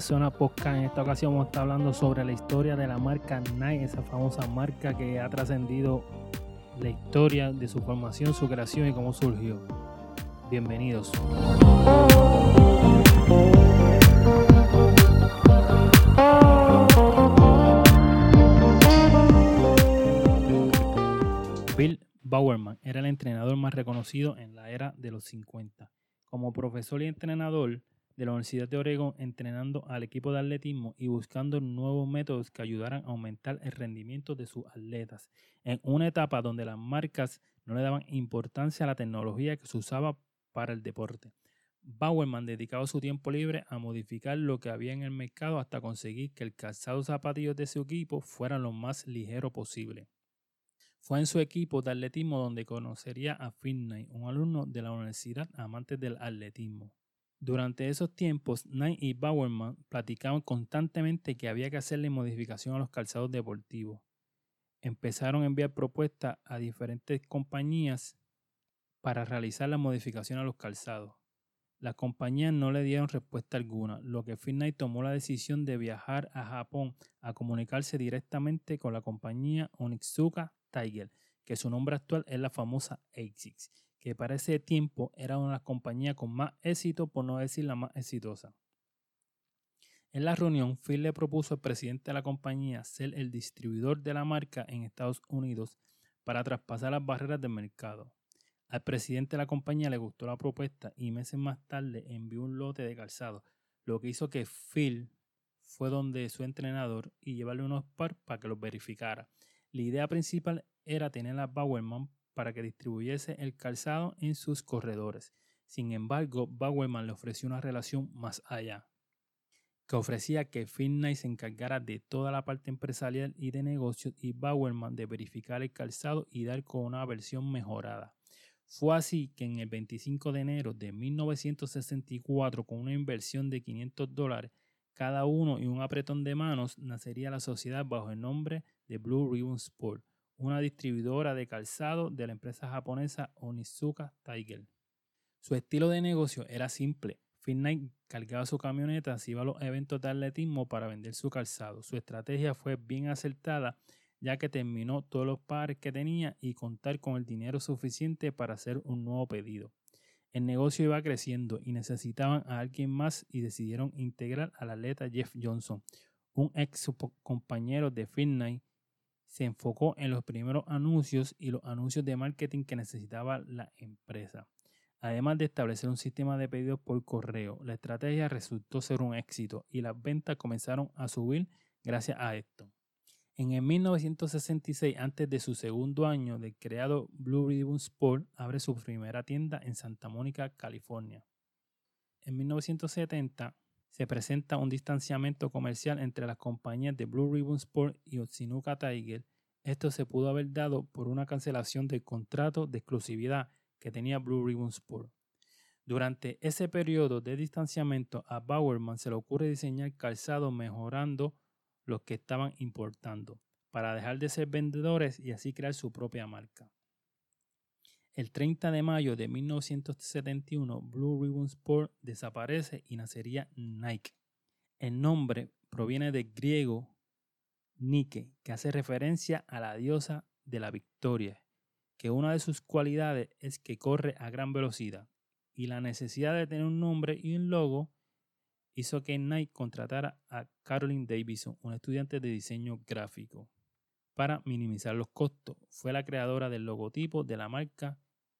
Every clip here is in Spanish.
zona podcast. En esta ocasión vamos a estar hablando sobre la historia de la marca Nike, esa famosa marca que ha trascendido la historia de su formación, su creación y cómo surgió. Bienvenidos. Bill Bowerman era el entrenador más reconocido en la era de los 50. Como profesor y entrenador, de la Universidad de Oregon entrenando al equipo de atletismo y buscando nuevos métodos que ayudaran a aumentar el rendimiento de sus atletas, en una etapa donde las marcas no le daban importancia a la tecnología que se usaba para el deporte. Bowerman dedicaba su tiempo libre a modificar lo que había en el mercado hasta conseguir que el calzado zapatillos de su equipo fuera lo más ligero posible. Fue en su equipo de atletismo donde conocería a Finney, un alumno de la universidad amante del atletismo. Durante esos tiempos, Knight y Bowerman platicaban constantemente que había que hacerle modificación a los calzados deportivos. Empezaron a enviar propuestas a diferentes compañías para realizar la modificación a los calzados. Las compañías no le dieron respuesta alguna, lo que Knight tomó la decisión de viajar a Japón a comunicarse directamente con la compañía Onitsuka Tiger, que su nombre actual es la famosa ASICS, que para ese tiempo era una de las compañías con más éxito, por no decir la más exitosa. En la reunión, Phil le propuso al presidente de la compañía ser el distribuidor de la marca en Estados Unidos para traspasar las barreras del mercado. Al presidente de la compañía le gustó la propuesta y meses más tarde envió un lote de calzado, lo que hizo que Phil fue donde su entrenador y llevarle unos par para que los verificara. La idea principal era tener a Bowerman para que distribuyese el calzado en sus corredores. Sin embargo, Bowerman le ofreció una relación más allá, que ofrecía que Finney se encargara de toda la parte empresarial y de negocios y Bowerman de verificar el calzado y dar con una versión mejorada. Fue así que en el 25 de enero de 1964, con una inversión de 500 dólares cada uno y un apretón de manos, nacería la sociedad bajo el nombre de Blue Ribbon Sport, una distribuidora de calzado de la empresa japonesa Onizuka Tiger. Su estilo de negocio era simple. Finnight cargaba su camioneta, y iba a los eventos de atletismo para vender su calzado. Su estrategia fue bien acertada, ya que terminó todos los pares que tenía y contar con el dinero suficiente para hacer un nuevo pedido. El negocio iba creciendo y necesitaban a alguien más y decidieron integrar al atleta Jeff Johnson, un ex compañero de Finnight se enfocó en los primeros anuncios y los anuncios de marketing que necesitaba la empresa. Además de establecer un sistema de pedidos por correo, la estrategia resultó ser un éxito y las ventas comenzaron a subir gracias a esto. En el 1966, antes de su segundo año de creado Blue Ribbon Sport, abre su primera tienda en Santa Mónica, California. En 1970 se presenta un distanciamiento comercial entre las compañías de Blue Ribbon Sport y Otsuka Tiger. Esto se pudo haber dado por una cancelación del contrato de exclusividad que tenía Blue Ribbon Sport. Durante ese periodo de distanciamiento a Bowerman se le ocurre diseñar calzado mejorando los que estaban importando para dejar de ser vendedores y así crear su propia marca. El 30 de mayo de 1971, Blue Ribbon Sport desaparece y nacería Nike. El nombre proviene del griego Nike, que hace referencia a la diosa de la victoria, que una de sus cualidades es que corre a gran velocidad, y la necesidad de tener un nombre y un logo hizo que Nike contratara a Caroline Davison, una estudiante de diseño gráfico, para minimizar los costos. Fue la creadora del logotipo de la marca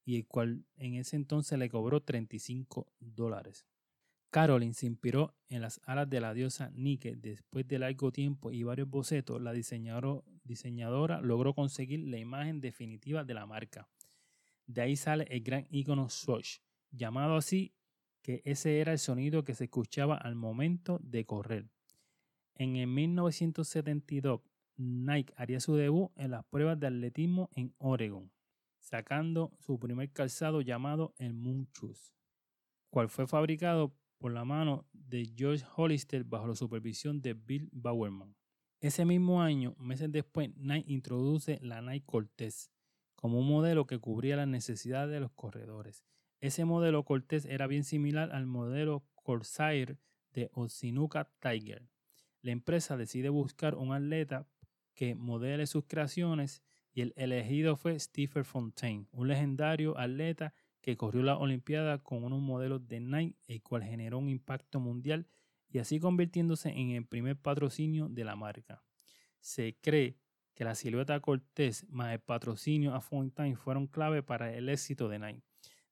y el cual en ese entonces le cobró 35 dólares. Caroline se inspiró en las alas de la diosa Nike. Después de largo tiempo y varios bocetos, la diseñadora logró conseguir la imagen definitiva de la marca. De ahí sale el gran icono swoosh, llamado así que ese era el sonido que se escuchaba al momento de correr. En el 1972, Nike haría su debut en las pruebas de atletismo en Oregon sacando su primer calzado llamado el Munchus, cual fue fabricado por la mano de George Hollister bajo la supervisión de Bill Bowerman. Ese mismo año, meses después, Nike introduce la Nike Cortez como un modelo que cubría las necesidades de los corredores. Ese modelo Cortez era bien similar al modelo Corsair de Osinuka Tiger. La empresa decide buscar un atleta que modele sus creaciones y el elegido fue Stephen Fontaine, un legendario atleta que corrió la Olimpiada con unos modelos de Nike, el cual generó un impacto mundial y así convirtiéndose en el primer patrocinio de la marca. Se cree que la silueta Cortés más el patrocinio a Fontaine fueron clave para el éxito de Nike,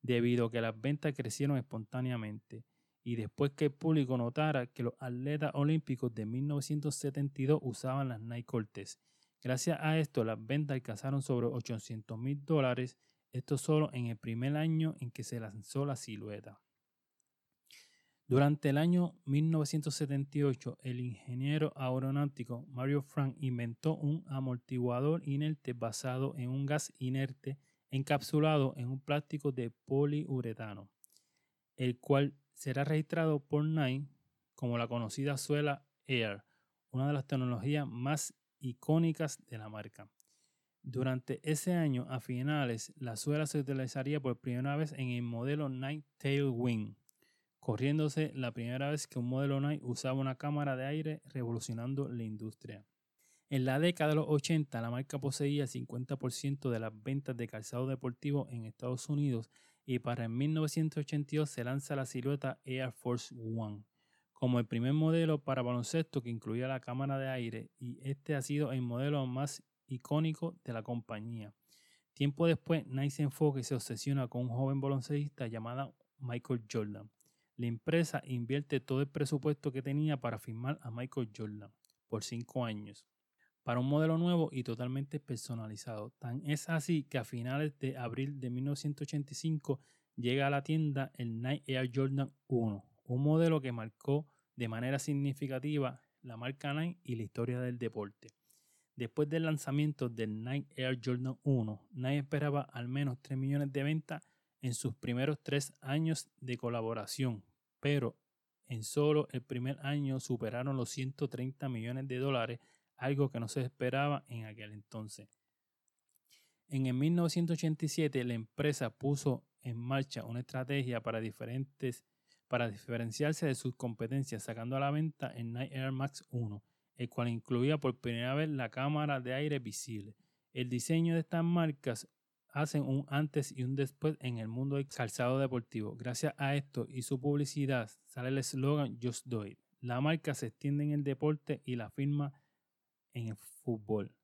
debido a que las ventas crecieron espontáneamente y después que el público notara que los atletas olímpicos de 1972 usaban las Nike Cortez. Gracias a esto, las ventas alcanzaron sobre 800 mil dólares, esto solo en el primer año en que se lanzó la silueta. Durante el año 1978, el ingeniero aeronáutico Mario Frank inventó un amortiguador inerte basado en un gas inerte encapsulado en un plástico de poliuretano, el cual será registrado por Nike como la conocida suela Air, una de las tecnologías más icónicas de la marca. Durante ese año, a finales, la suela se utilizaría por primera vez en el modelo Nike Tailwind, corriéndose la primera vez que un modelo Nike usaba una cámara de aire revolucionando la industria. En la década de los 80, la marca poseía el 50% de las ventas de calzado deportivo en Estados Unidos y para 1982 se lanza la silueta Air Force One como el primer modelo para baloncesto que incluía la cámara de aire y este ha sido el modelo más icónico de la compañía. Tiempo después, Nike se enfoca y se obsesiona con un joven baloncestista llamado Michael Jordan. La empresa invierte todo el presupuesto que tenía para firmar a Michael Jordan por cinco años para un modelo nuevo y totalmente personalizado. Tan es así que a finales de abril de 1985 llega a la tienda el Nike Air Jordan 1, un modelo que marcó de manera significativa la marca Nike y la historia del deporte. Después del lanzamiento del Nike Air Jordan 1, Nike esperaba al menos 3 millones de ventas en sus primeros tres años de colaboración, pero en solo el primer año superaron los 130 millones de dólares algo que no se esperaba en aquel entonces. En el 1987 la empresa puso en marcha una estrategia para, diferentes, para diferenciarse de sus competencias, sacando a la venta el Night Air Max 1, el cual incluía por primera vez la cámara de aire visible. El diseño de estas marcas hacen un antes y un después en el mundo del calzado deportivo. Gracias a esto y su publicidad sale el eslogan Just Do It. La marca se extiende en el deporte y la firma en el fútbol,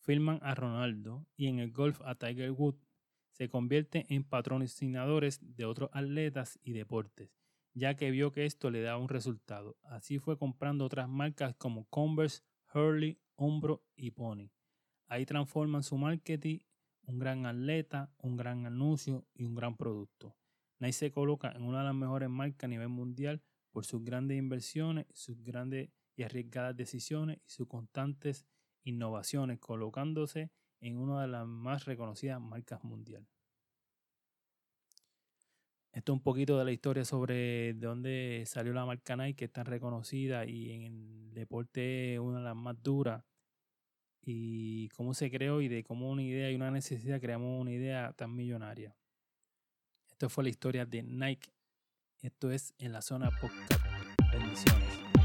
firman a Ronaldo y en el golf a Tiger Woods, se convierte en patrocinadores de otros atletas y deportes, ya que vio que esto le daba un resultado. Así fue comprando otras marcas como Converse, Hurley, Umbro y Pony. Ahí transforman su marketing un gran atleta, un gran anuncio y un gran producto. Nike se coloca en una de las mejores marcas a nivel mundial por sus grandes inversiones, sus grandes y arriesgadas decisiones y sus constantes innovaciones, colocándose en una de las más reconocidas marcas mundiales. Esto es un poquito de la historia sobre de dónde salió la marca Nike, que es tan reconocida y en el deporte una de las más duras, y cómo se creó y de cómo una idea y una necesidad creamos una idea tan millonaria. Esto fue la historia de Nike. Esto es en la zona podcast. Bendiciones.